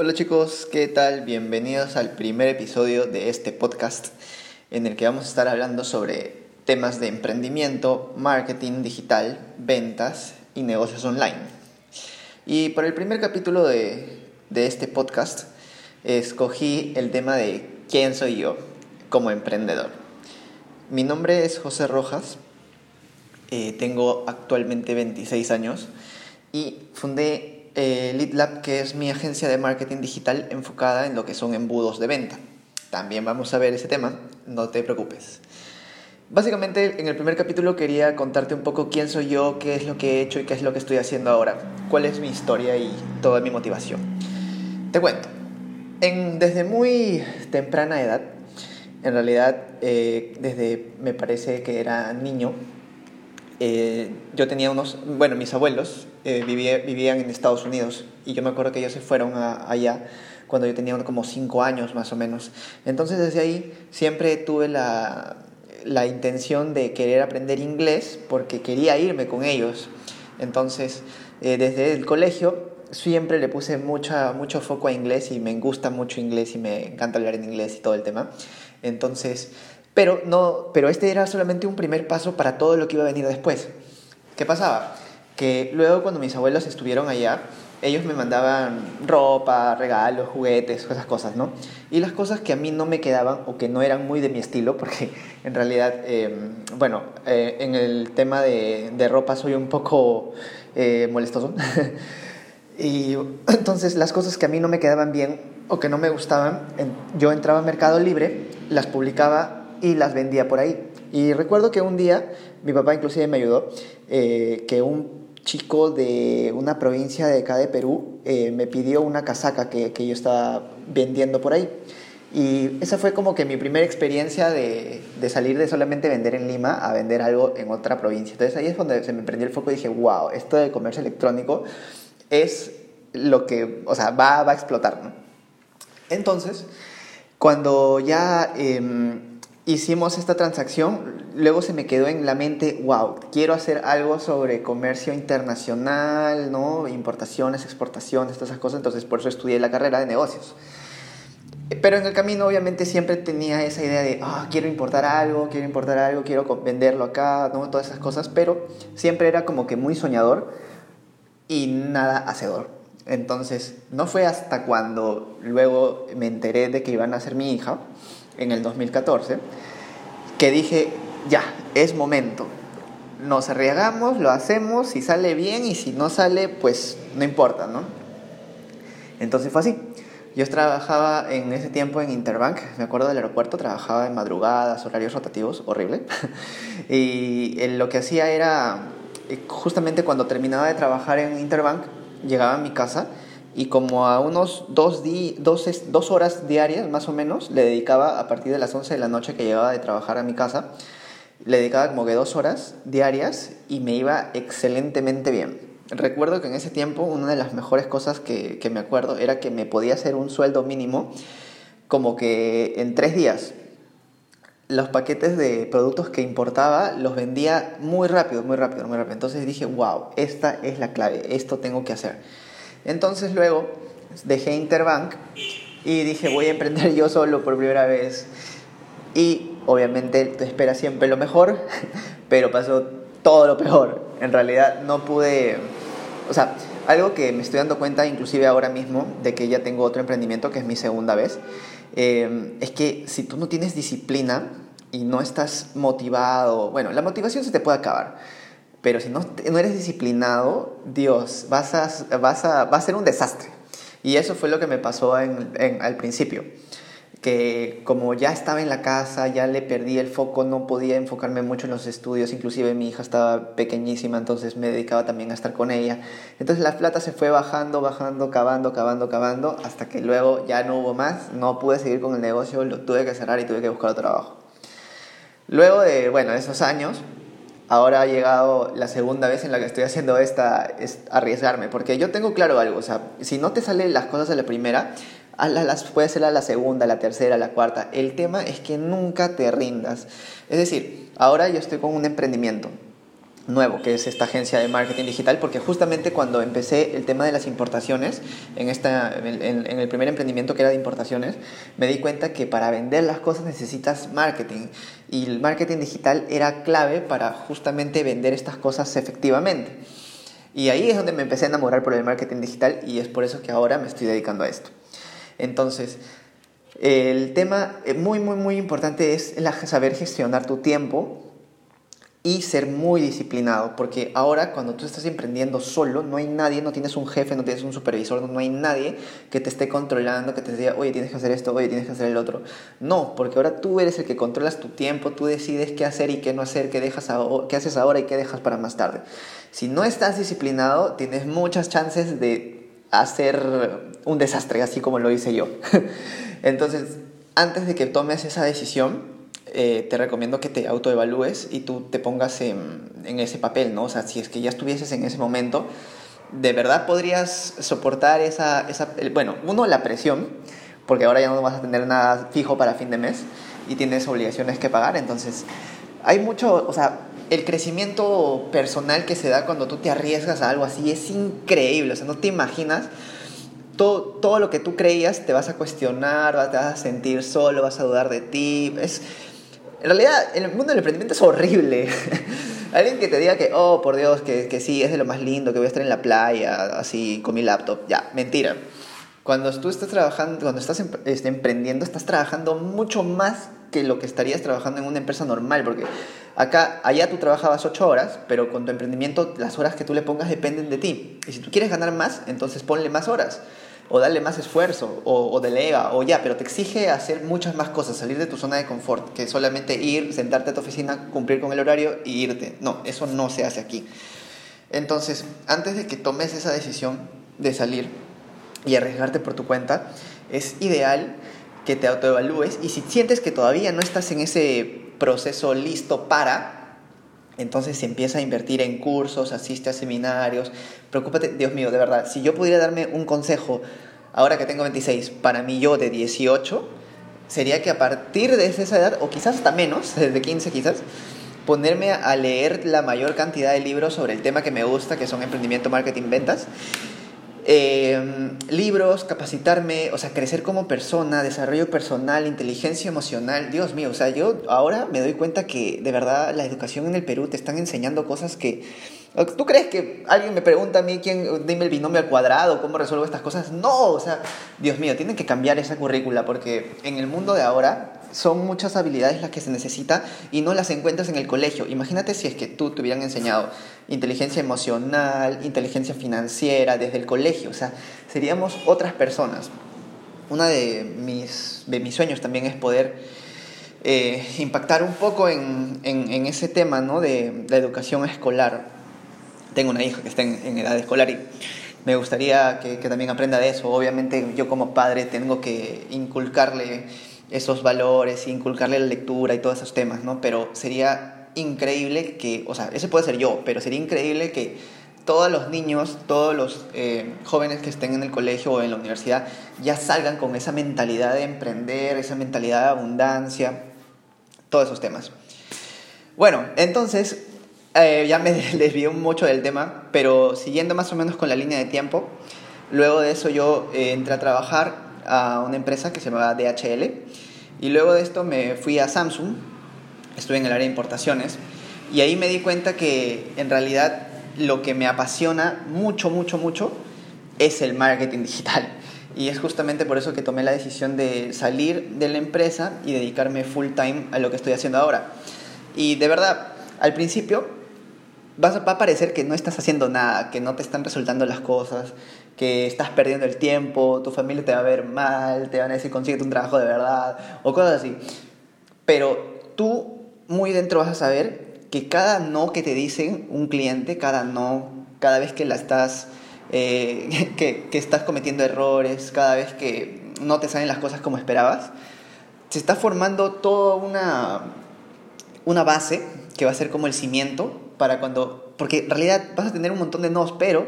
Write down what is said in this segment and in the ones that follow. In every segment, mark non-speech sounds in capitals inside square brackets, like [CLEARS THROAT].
Hola chicos, ¿qué tal? Bienvenidos al primer episodio de este podcast en el que vamos a estar hablando sobre temas de emprendimiento, marketing digital, ventas y negocios online. Y para el primer capítulo de, este podcast escogí el tema de quién soy yo como emprendedor. Mi nombre es José Rojas, eh, tengo actualmente 26 años y fundé eh, LeadLab, que es mi agencia de marketing digital enfocada en lo que son embudos de venta. También vamos a ver ese tema, no te preocupes. Básicamente, en el primer capítulo quería contarte un poco quién soy yo, qué es lo que he hecho y qué es lo que estoy haciendo ahora, cuál es mi historia y toda mi motivación. Te cuento, en, desde muy temprana edad, en realidad eh, desde me parece que era niño, eh, yo tenía unos, bueno, mis abuelos eh, vivían en Estados Unidos y yo me acuerdo que ellos se fueron allá cuando yo tenía como cinco años más o menos. Entonces desde ahí siempre tuve la, la intención de querer aprender inglés porque quería irme con ellos. Entonces eh, desde el colegio siempre le puse mucha, mucho foco a inglés y me gusta mucho inglés y me encanta hablar en inglés y todo el tema. Entonces pero, no, pero este era solamente un primer paso para todo lo que iba a venir después. ¿Qué pasaba? Que luego cuando mis abuelos estuvieron allá, ellos me mandaban ropa, regalos, juguetes, esas cosas, ¿no? Y las cosas que a mí no me quedaban o que no eran muy de mi estilo, porque [LAUGHS] en realidad, em, bueno, eh, en el tema de, de, ropa soy un poco eh, molestoso. [LAUGHS] y [CLEARS THROAT] entonces las cosas que a mí no me quedaban bien o que no me gustaban, yo entraba a Mercado Libre, las publicaba y las vendía por ahí. Y recuerdo que un día, mi papá inclusive me ayudó, eh, que un chico de una provincia de acá de Perú eh, me pidió una casaca que, que, yo estaba vendiendo por ahí. Y esa fue como que mi primera experiencia de, de, salir de solamente vender en Lima a vender algo en otra provincia. Entonces ahí es donde se me prendió el foco y dije, wow, esto de comercio electrónico es lo que, o sea, va, va a explotar. ¿no? Entonces, cuando ya... Eh, hicimos esta transacción, luego se me quedó en la mente, wow, quiero hacer algo sobre comercio internacional, ¿no? Importaciones, exportaciones, todas esas cosas, entonces por eso estudié la carrera de negocios. Pero en el camino obviamente siempre tenía esa idea de, ah, quiero importar algo, quiero importar algo, quiero venderlo acá, ¿no? Todas esas cosas, pero siempre era como que muy soñador y nada hacedor. Entonces, no fue hasta cuando luego me enteré de que iban a ser mi hija, en el 2014, que dije, ya, es momento. Nos arriesgamos, lo hacemos, si sale bien y si no sale, pues no importa, ¿no? Entonces fue así. Yo trabajaba en ese tiempo en Interbank, me acuerdo del aeropuerto, trabajaba en madrugadas, horarios rotativos, horrible. [LAUGHS] y lo que hacía era, eh, justamente cuando terminaba de trabajar en Interbank, llegaba a mi casa y como a unos dos, dos, horas diarias más o menos le dedicaba a partir de las 11 de la noche que llegaba de trabajar a mi casa, le dedicaba como que dos horas diarias y me iba excelentemente bien. Recuerdo que en ese tiempo una de las mejores cosas que, que me acuerdo era que me podía hacer un sueldo mínimo como que en tres días. Los paquetes de productos que importaba los vendía muy rápido, muy rápido, muy rápido. Entonces dije, wow, esta es la clave, esto tengo que hacer. Entonces luego dejé Interbank y dije voy a emprender yo solo por primera vez. Y obviamente te espera siempre lo mejor, [LAUGHS] pero pasó todo lo peor. En realidad no pude, o sea, algo que me estoy dando cuenta inclusive ahora mismo de que ya tengo otro emprendimiento que es mi segunda vez, eh, es que si tú no tienes disciplina y no estás motivado, bueno, la motivación se te puede acabar pero si no, no eres disciplinado, Dios, vas a, vas a, va a ser un desastre. Y eso fue lo que me pasó en, al principio. Que como ya estaba en la casa, ya le perdí el foco, no podía enfocarme mucho en los estudios, inclusive mi hija estaba pequeñísima, entonces me dedicaba también a estar con ella. Entonces la plata se fue bajando, bajando, cavando, cavando, cavando, hasta que luego ya no hubo más, no pude seguir con el negocio, lo tuve que cerrar y tuve que buscar otro trabajo. Luego de, bueno, esos años, ahora ha llegado la segunda vez en la que estoy haciendo esta, es arriesgarme, porque yo tengo claro algo, o sea, si no te salen las cosas a la primera, las puedes hacer a la segunda, a la tercera, a la cuarta. El tema es que nunca te rindas. Es decir, ahora yo estoy con un emprendimiento. Nuevo, que es esta agencia de marketing digital, porque justamente cuando empecé el tema de las importaciones, en, esta, en, el primer emprendimiento que era de importaciones, me di cuenta que para vender las cosas necesitas marketing y el marketing digital era clave para justamente vender estas cosas efectivamente. Y ahí es donde me empecé a enamorar por el marketing digital y es por eso que ahora me estoy dedicando a esto. Entonces, el tema muy, muy, muy importante es saber gestionar tu tiempo y ser muy disciplinado, porque ahora cuando tú estás emprendiendo solo, no hay nadie, no tienes un jefe, no tienes un supervisor, no, hay nadie que te esté controlando, que te diga, oye, tienes que hacer esto, oye, tienes que hacer el otro. No, porque ahora tú eres el que controlas tu tiempo, tú decides qué hacer y qué no hacer, qué, dejas qué haces ahora y qué dejas para más tarde. Si no estás disciplinado, tienes muchas chances de hacer un desastre, así como lo hice yo. [LAUGHS] Entonces, antes de que tomes esa decisión, eh, te recomiendo que te autoevalúes y tú te pongas en, ese papel, ¿no? O sea, si es que ya estuvieses en ese momento, ¿de verdad podrías soportar esa, esa, bueno, uno, la presión, porque ahora ya no vas a tener nada fijo para fin de mes y tienes obligaciones que pagar, entonces hay mucho, o sea, el crecimiento personal que se da cuando tú te arriesgas a algo así es increíble, o sea, no te imaginas todo, todo lo que tú creías te vas a cuestionar, te vas a sentir solo, vas a dudar de ti, es en realidad, el mundo del emprendimiento es horrible. [LAUGHS] Alguien que te diga que, oh, por Dios, que, que sí, es de lo más lindo, que voy a estar en la playa, así, con mi laptop. Ya, mentira. Cuando tú estás trabajando, cuando estás este, emprendiendo, estás trabajando mucho más que lo que estarías trabajando en una empresa normal, porque acá, allá tú trabajabas ocho horas, pero con tu emprendimiento las horas que tú le pongas dependen de ti. Y si tú quieres ganar más, entonces ponle más horas o darle más esfuerzo, o, delega, o ya, pero te exige hacer muchas más cosas, salir de tu zona de confort, que solamente ir, sentarte a tu oficina, cumplir con el horario y irte. No, eso no se hace aquí. Entonces, antes de que tomes esa decisión de salir y arriesgarte por tu cuenta, es ideal que te autoevalúes y si sientes que todavía no estás en ese proceso listo para, entonces se empieza a invertir en cursos, asiste a seminarios. Preocúpate, Dios mío, de verdad, si yo pudiera darme un consejo ahora que tengo 26 para mí yo de 18, sería que a partir de esa edad, o quizás hasta menos, [LAUGHS] desde 15 quizás, ponerme a leer la mayor cantidad de libros sobre el tema que me gusta, que son emprendimiento, marketing, ventas, Em, libros, capacitarme, o sea, crecer como persona, desarrollo personal, inteligencia emocional. Dios mío, o sea, yo ahora me doy cuenta que de verdad la educación en el Perú te están enseñando cosas que... ¿Tú crees que alguien me pregunta a mí quién, dime el binomio al cuadrado, cómo resuelvo estas cosas? No, o sea, Dios mío, tienen que cambiar esa currícula porque en el mundo de ahora son muchas habilidades las que se necesita y no las encuentras en el colegio. Imagínate si es que tú te hubieran enseñado inteligencia emocional, inteligencia financiera desde el colegio, o sea, seríamos otras personas. Una de mis, de mis sueños también es poder eh, impactar un poco en, en, ese tema ¿no? de la educación escolar. Tengo una hija que está en, en edad escolar y me gustaría que, que, también aprenda de eso. Obviamente yo como padre tengo que inculcarle esos valores, inculcarle la lectura y todos esos temas, ¿no? Pero sería increíble que, o sea, ese puede ser yo, pero sería increíble que todos los niños, todos los eh, jóvenes que estén en el colegio o en la universidad ya salgan con esa mentalidad de emprender, esa mentalidad de abundancia, todos esos temas. Bueno, entonces, eh, ya me [LAUGHS] desvié mucho del tema, pero siguiendo más o menos con la línea de tiempo, luego de eso yo eh, entré a trabajar a una empresa que se llamaba DHL y luego de esto me fui a Samsung, estuve en el área de importaciones y ahí me di cuenta que en realidad lo que me apasiona mucho, mucho, mucho es el marketing digital. Y es justamente por eso que tomé la decisión de salir de la empresa y dedicarme full time a lo que estoy haciendo ahora. Y de verdad, al principio va a parecer que no estás haciendo nada, que no te están resultando las cosas, que estás perdiendo el tiempo, tu familia te va a ver mal, te van a decir consíguete un trabajo de verdad o cosas así. Pero tú muy dentro vas a saber que cada no que te dicen un cliente, cada no, cada vez que la estás, eh, [LAUGHS] que, que estás cometiendo errores, cada vez que no te salen las cosas como esperabas, se está formando toda una, una base que va a ser como el cimiento para cuando, porque en realidad vas a tener un montón de nos, pero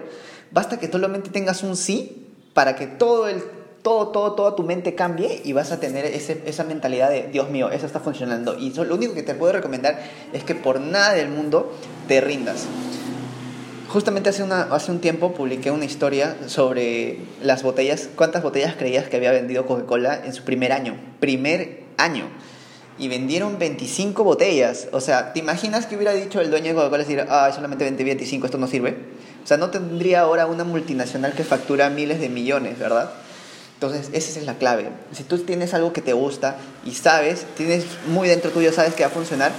basta que solamente tengas un sí para que todo el todo, todo, toda tu mente cambie y vas a tener ese, esa mentalidad de, Dios mío, eso está funcionando. Y lo único que te puedo recomendar es que por nada del mundo te rindas. Justamente hace, una, hace un tiempo publiqué una historia sobre las botellas, cuántas botellas creías que había vendido Coca-Cola en su primer año. Primer año. Y vendieron 25 botellas. O sea, ¿te imaginas que hubiera dicho el dueño de Coca-Cola decir, ah, solamente vendí 25, esto no sirve? O sea, no tendría ahora una multinacional que factura miles de millones, ¿verdad? Entonces, esa es la clave. Si tú tienes algo que te gusta y sabes, tienes muy dentro tuyo, sabes que va a funcionar,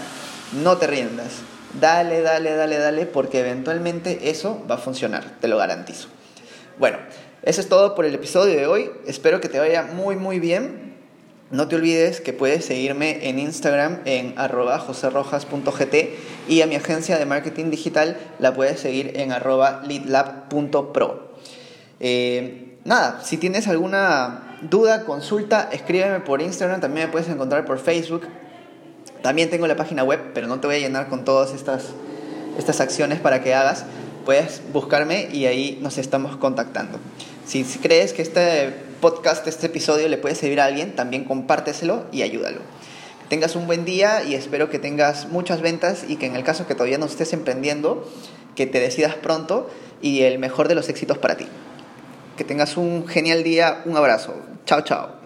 no te riendas Dale, dale, dale, dale, porque eventualmente eso va a funcionar, te lo garantizo. Bueno, eso es todo por el episodio de hoy. Espero que te vaya muy, muy bien. No te olvides que puedes seguirme en Instagram en arroba y a mi agencia de marketing digital la puedes seguir en arroba leadlab.pro. Eh, nada, si tienes alguna duda, consulta, escríbeme por Instagram, también me puedes encontrar por Facebook también tengo la página web, pero no te voy a llenar con todas estas, estas acciones para que hagas. Puedes buscarme y ahí nos estamos contactando. Si crees que este podcast, este episodio le puede servir a alguien, también compárteselo y ayúdalo. Que tengas un buen día y espero que tengas muchas ventas y que en el caso que todavía no estés emprendiendo, que te decidas pronto y el mejor de los éxitos para ti. Que tengas un genial día, un abrazo. Chao, chao.